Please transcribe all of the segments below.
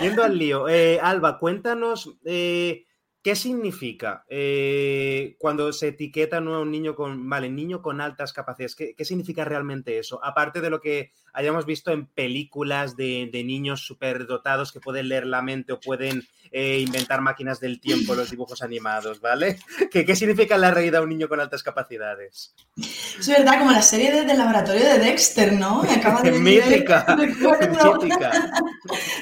Yendo al lío, eh, Alba, cuéntanos eh, qué significa eh, cuando se etiqueta a un niño con, vale, niño con altas capacidades. ¿Qué, significa realmente eso? Aparte de lo que hayamos visto en películas de, de niños superdotados que pueden leer la mente o pueden inventar máquinas del tiempo, los dibujos animados, ¿vale? ¿Qué, ¿Qué, significa la realidad un niño con altas capacidades? Es verdad, como la serie del de laboratorio de Dexter, ¿no? Me acaba de mítica, mítica.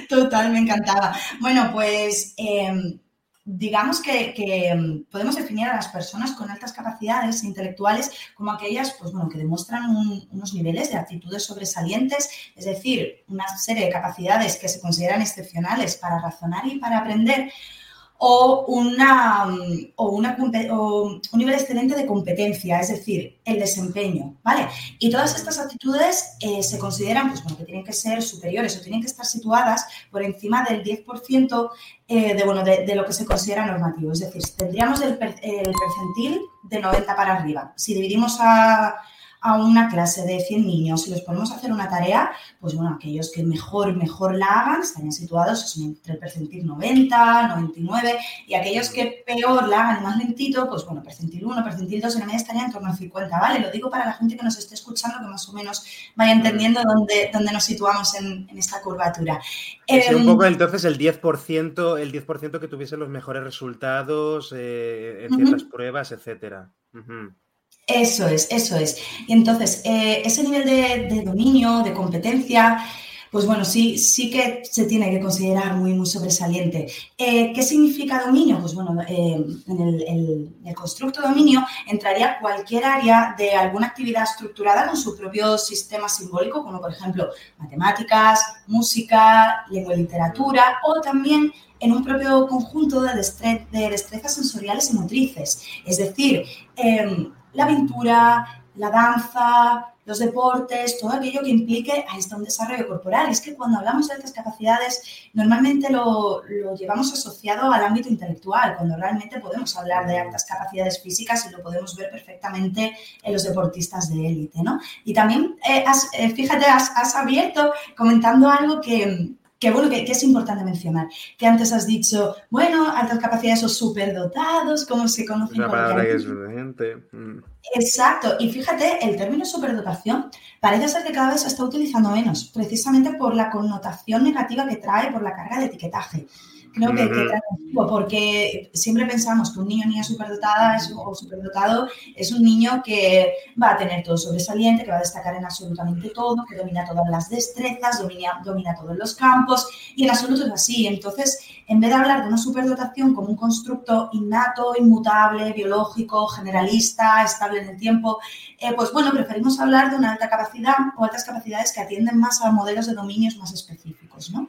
Total, me encantaba. Bueno, pues em, digamos que, em, podemos definir a las personas con altas capacidades intelectuales como aquellas pues, bueno, que demuestran unos niveles de actitudes sobresalientes, es decir, una serie de capacidades que se consideran excepcionales para razonar y para aprender, o, una, o, una, un nivel excelente de competencia, es decir, el desempeño, ¿vale? Y todas estas actitudes eh, se consideran, pues bueno, que tienen que ser superiores o tienen que estar situadas por encima del 10% eh, de, bueno, de, lo que se considera normativo. Es decir, tendríamos el, el percentil de 90 para arriba. Si dividimos a a una clase de 100 niños y los ponemos a hacer una tarea, pues bueno, aquellos que mejor, mejor la hagan estarían situados entre el percentil 90, 99 y aquellos que peor la hagan más lentito, pues bueno, percentil 1, percentil 2 en la media estarían en torno al 50, ¿vale? Lo digo para la gente que nos esté escuchando que más o menos vaya entendiendo dónde, dónde nos situamos en, esta curvatura. un em, poco entonces el 10%, el 10 que tuviesen los mejores resultados eh, en ciertas pruebas, etcétera. Eso es, eso es. Y entonces, eh, ese nivel de, dominio, de competencia, pues bueno, sí, sí que se tiene que considerar muy, muy sobresaliente. Eh, ¿Qué significa dominio? Pues bueno, eh, en el, constructo dominio entraría cualquier área de alguna actividad estructurada con su propio sistema simbólico, como por ejemplo matemáticas, música, lengua y literatura, o también en un propio conjunto de, de destrezas sensoriales y motrices. Es decir, em, la pintura, la danza, los deportes, todo aquello que implique a este un desarrollo corporal. Es que cuando hablamos de altas capacidades, normalmente lo, llevamos asociado al ámbito intelectual, cuando realmente podemos hablar de altas capacidades físicas y lo podemos ver perfectamente en los deportistas de élite, ¿no? Y también, eh, eh, fíjate, has abierto comentando algo que, que bueno, que, es importante mencionar, que antes has dicho, bueno, altas capacidades o superdotados, como se conoce. Una palabra que es urgente. Mm. Exacto, y fíjate, el término superdotación parece ser que cada vez se está utilizando menos, precisamente por la connotación negativa que trae por la carga de etiquetaje. Creo que, porque siempre pensamos que un niño niña superdotada es, o superdotado es un niño que va a tener todo sobresaliente, que va a destacar en absolutamente todo, que domina todas las destrezas, domina, domina todos los campos, y en absoluto es así. Entonces, en vez de hablar de una superdotación como un constructo innato, inmutable, biológico, generalista, estable en el tiempo, eh, pues bueno, preferimos hablar de una alta capacidad o altas capacidades que atienden más a modelos de dominios más específicos, ¿no?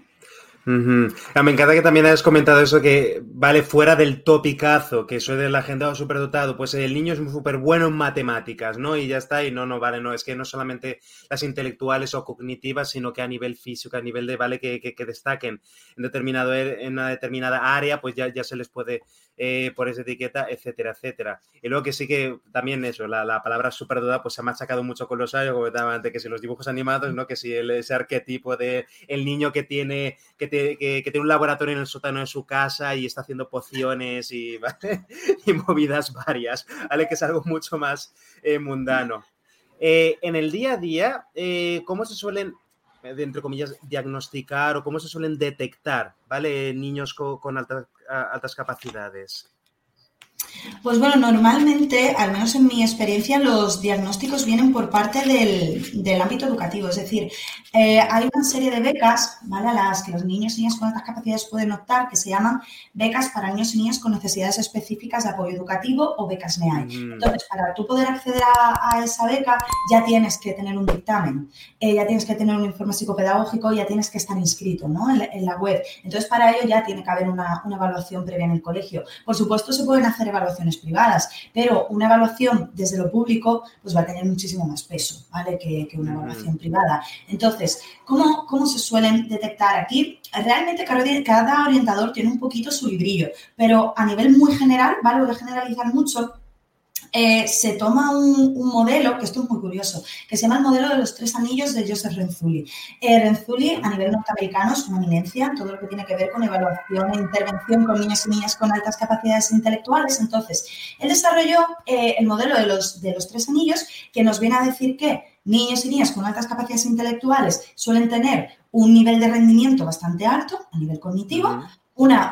Ah, me encanta que también hayas comentado eso que vale fuera del topicazo, que soy de la gente superdotado, pues el niño es súper bueno en matemáticas, ¿no? Y ya está, y no, no, vale, no, es que no solamente las intelectuales o cognitivas, sino que a nivel físico, a nivel de, vale, que, que, destaquen en, determinado, en una determinada área, pues ya, ya se les puede eh, por esa etiqueta, etcétera, etcétera. Y luego que sí que también eso, la, la palabra superdotada, pues se ha machacado mucho con los años, como que si los dibujos animados, ¿no? Que si ese arquetipo de el niño que tiene, que que, tiene un laboratorio en el sótano de su casa y está haciendo pociones y, movidas varias, ¿vale? Que es algo mucho más eh, mundano. Eh, en el día a día, ¿cómo se suelen, entre comillas, diagnosticar o cómo se suelen detectar, ¿vale? Niños con, altas, capacidades. Pues bueno, normalmente, al menos en mi experiencia, los diagnósticos vienen por parte del, ámbito educativo. Es decir, eh, hay una serie de becas, ¿vale? A las que los niños y niñas con altas capacidades pueden optar, que se llaman becas para niños y niñas con necesidades específicas de apoyo educativo o becas NEAI. Mm. Entonces, para tú poder acceder a, esa beca, ya tienes que tener un dictamen, eh, ya tienes que tener un informe psicopedagógico, ya tienes que estar inscrito ¿no? en, la web. Entonces, para ello ya tiene que haber una, una evaluación previa en el colegio. Por supuesto, se pueden hacer evaluaciones privadas, pero una evaluación desde lo público pues va a tener muchísimo más peso, ¿vale? Que, una evaluación privada. Entonces, ¿cómo, ¿cómo se suelen detectar aquí? Realmente cada orientador tiene un poquito su librillo, pero a nivel muy general, ¿vale? Voy a generalizar mucho, eh, se toma un, modelo, que esto es muy curioso, que se llama el modelo de los tres anillos de Joseph Renzulli. Eh, Renzulli, a nivel norteamericano, es una eminencia en todo lo que tiene que ver con evaluación e intervención con niños y niñas con altas capacidades intelectuales. Entonces, él desarrolló eh, el modelo de los, de los tres anillos que nos viene a decir que niños y niñas con altas capacidades intelectuales suelen tener un nivel de rendimiento bastante alto a nivel cognitivo, una,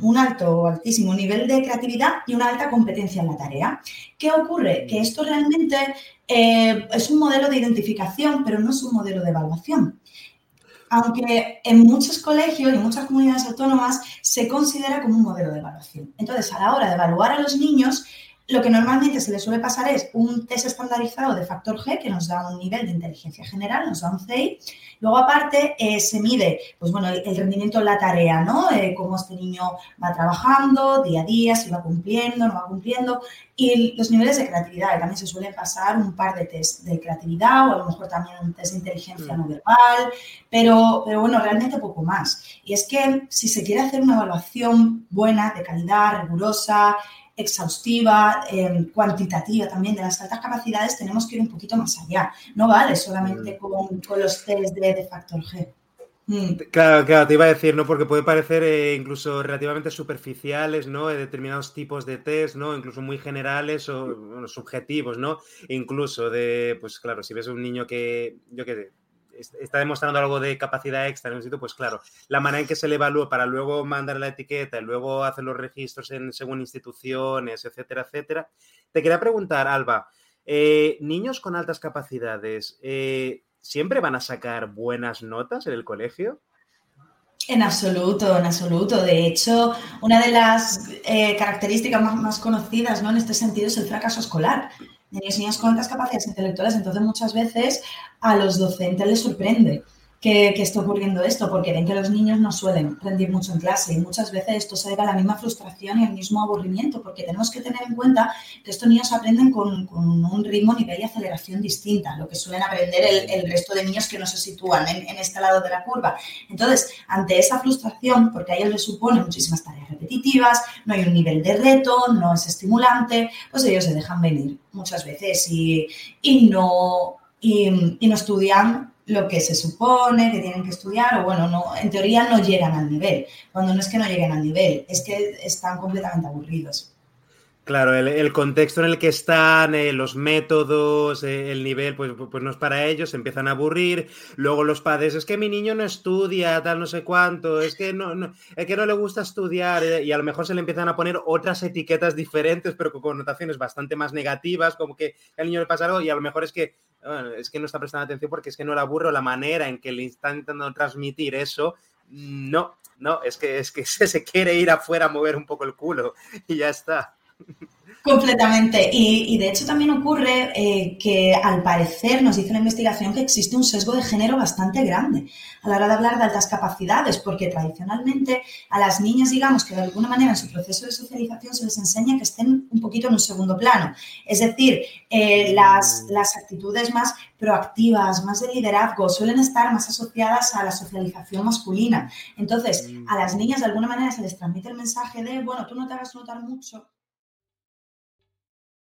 un alto o altísimo nivel de creatividad y una alta competencia en la tarea. ¿Qué ocurre? Que esto realmente eh, es un modelo de identificación, pero no es un modelo de evaluación. Aunque en muchos colegios y en muchas comunidades autónomas se considera como un modelo de evaluación. Entonces, a la hora de evaluar a los niños, lo que normalmente se le suele pasar es un test estandarizado de factor G que nos da un nivel de inteligencia general, nos da un CI. Luego, aparte, eh, se mide pues, bueno, el, rendimiento en la tarea, ¿no? Eh, cómo este niño va trabajando día a día, si va cumpliendo, no va cumpliendo. Y los niveles de creatividad, también se suelen pasar un par de test de creatividad o a lo mejor también un test de inteligencia no verbal, pero, pero bueno, realmente poco más. Y es que si se quiere hacer una evaluación buena, de calidad, rigurosa, exhaustiva, em, cuantitativa también de las altas capacidades, tenemos que ir un poquito más allá. No vale solamente con, los test de, factor G. Mm. Claro, claro, te iba a decir, ¿no? Porque puede parecer eh, incluso relativamente superficiales, ¿no? De determinados tipos de test, ¿no? Incluso muy generales o subjetivos, ¿no? Incluso de, pues claro, si ves un niño que, yo qué sé, está demostrando algo de capacidad extra en un sitio, pues claro, la manera en que se le evalúa para luego mandar la etiqueta y luego hacer los registros en según instituciones, etcétera, etcétera. Te quería preguntar, Alba, eh, niños con altas capacidades, eh, ¿siempre van a sacar buenas notas en el colegio? En absoluto, en absoluto. De hecho, una de las eh, características más, más, conocidas ¿no? en este sentido es el fracaso escolar de y niñas con capacidades intelectuales. Entonces, muchas veces a los docentes les sorprende que, que, esté ocurriendo esto, porque ven que los niños no suelen rendir mucho en clase y muchas veces esto se debe a la misma frustración y el mismo aburrimiento, porque tenemos que tener en cuenta que estos niños aprenden con, un ritmo, nivel y aceleración distinta, lo que suelen aprender el, resto de niños que no se sitúan en, en, este lado de la curva. Entonces, ante esa frustración, porque a ellos les supone muchísimas tareas repetitivas, no hay un nivel de reto, no es estimulante, pues ellos se dejan venir muchas veces y, y no, y, y no estudian lo que se supone que tienen que estudiar, o bueno, no, en teoría no llegan al nivel. Cuando no es que no lleguen al nivel, es que están completamente aburridos. Claro, el, contexto en el que están, eh, los métodos, eh, el nivel, pues, pues no es para ellos, se empiezan a aburrir. Luego los padres, es que mi niño no estudia, tal no sé cuánto, es que no, no, es que no le gusta estudiar, eh, y a lo mejor se le empiezan a poner otras etiquetas diferentes, pero con connotaciones bastante más negativas, como que al niño le pasa algo, y a lo mejor es que, es que no está prestando atención porque es que no le aburro la manera en que le están intentando transmitir eso. No, no, es que, es que se quiere ir afuera a mover un poco el culo y ya está. Completamente. Y, de hecho también ocurre eh, que al parecer nos dice la investigación que existe un sesgo de género bastante grande a la hora de hablar de altas capacidades, porque tradicionalmente a las niñas, digamos que de alguna manera en su proceso de socialización se les enseña que estén un poquito en un segundo plano. Es decir, eh, las, las actitudes más proactivas, más de liderazgo, suelen estar más asociadas a la socialización masculina. Entonces, a las niñas de alguna manera se les transmite el mensaje de, bueno, tú no te hagas notar mucho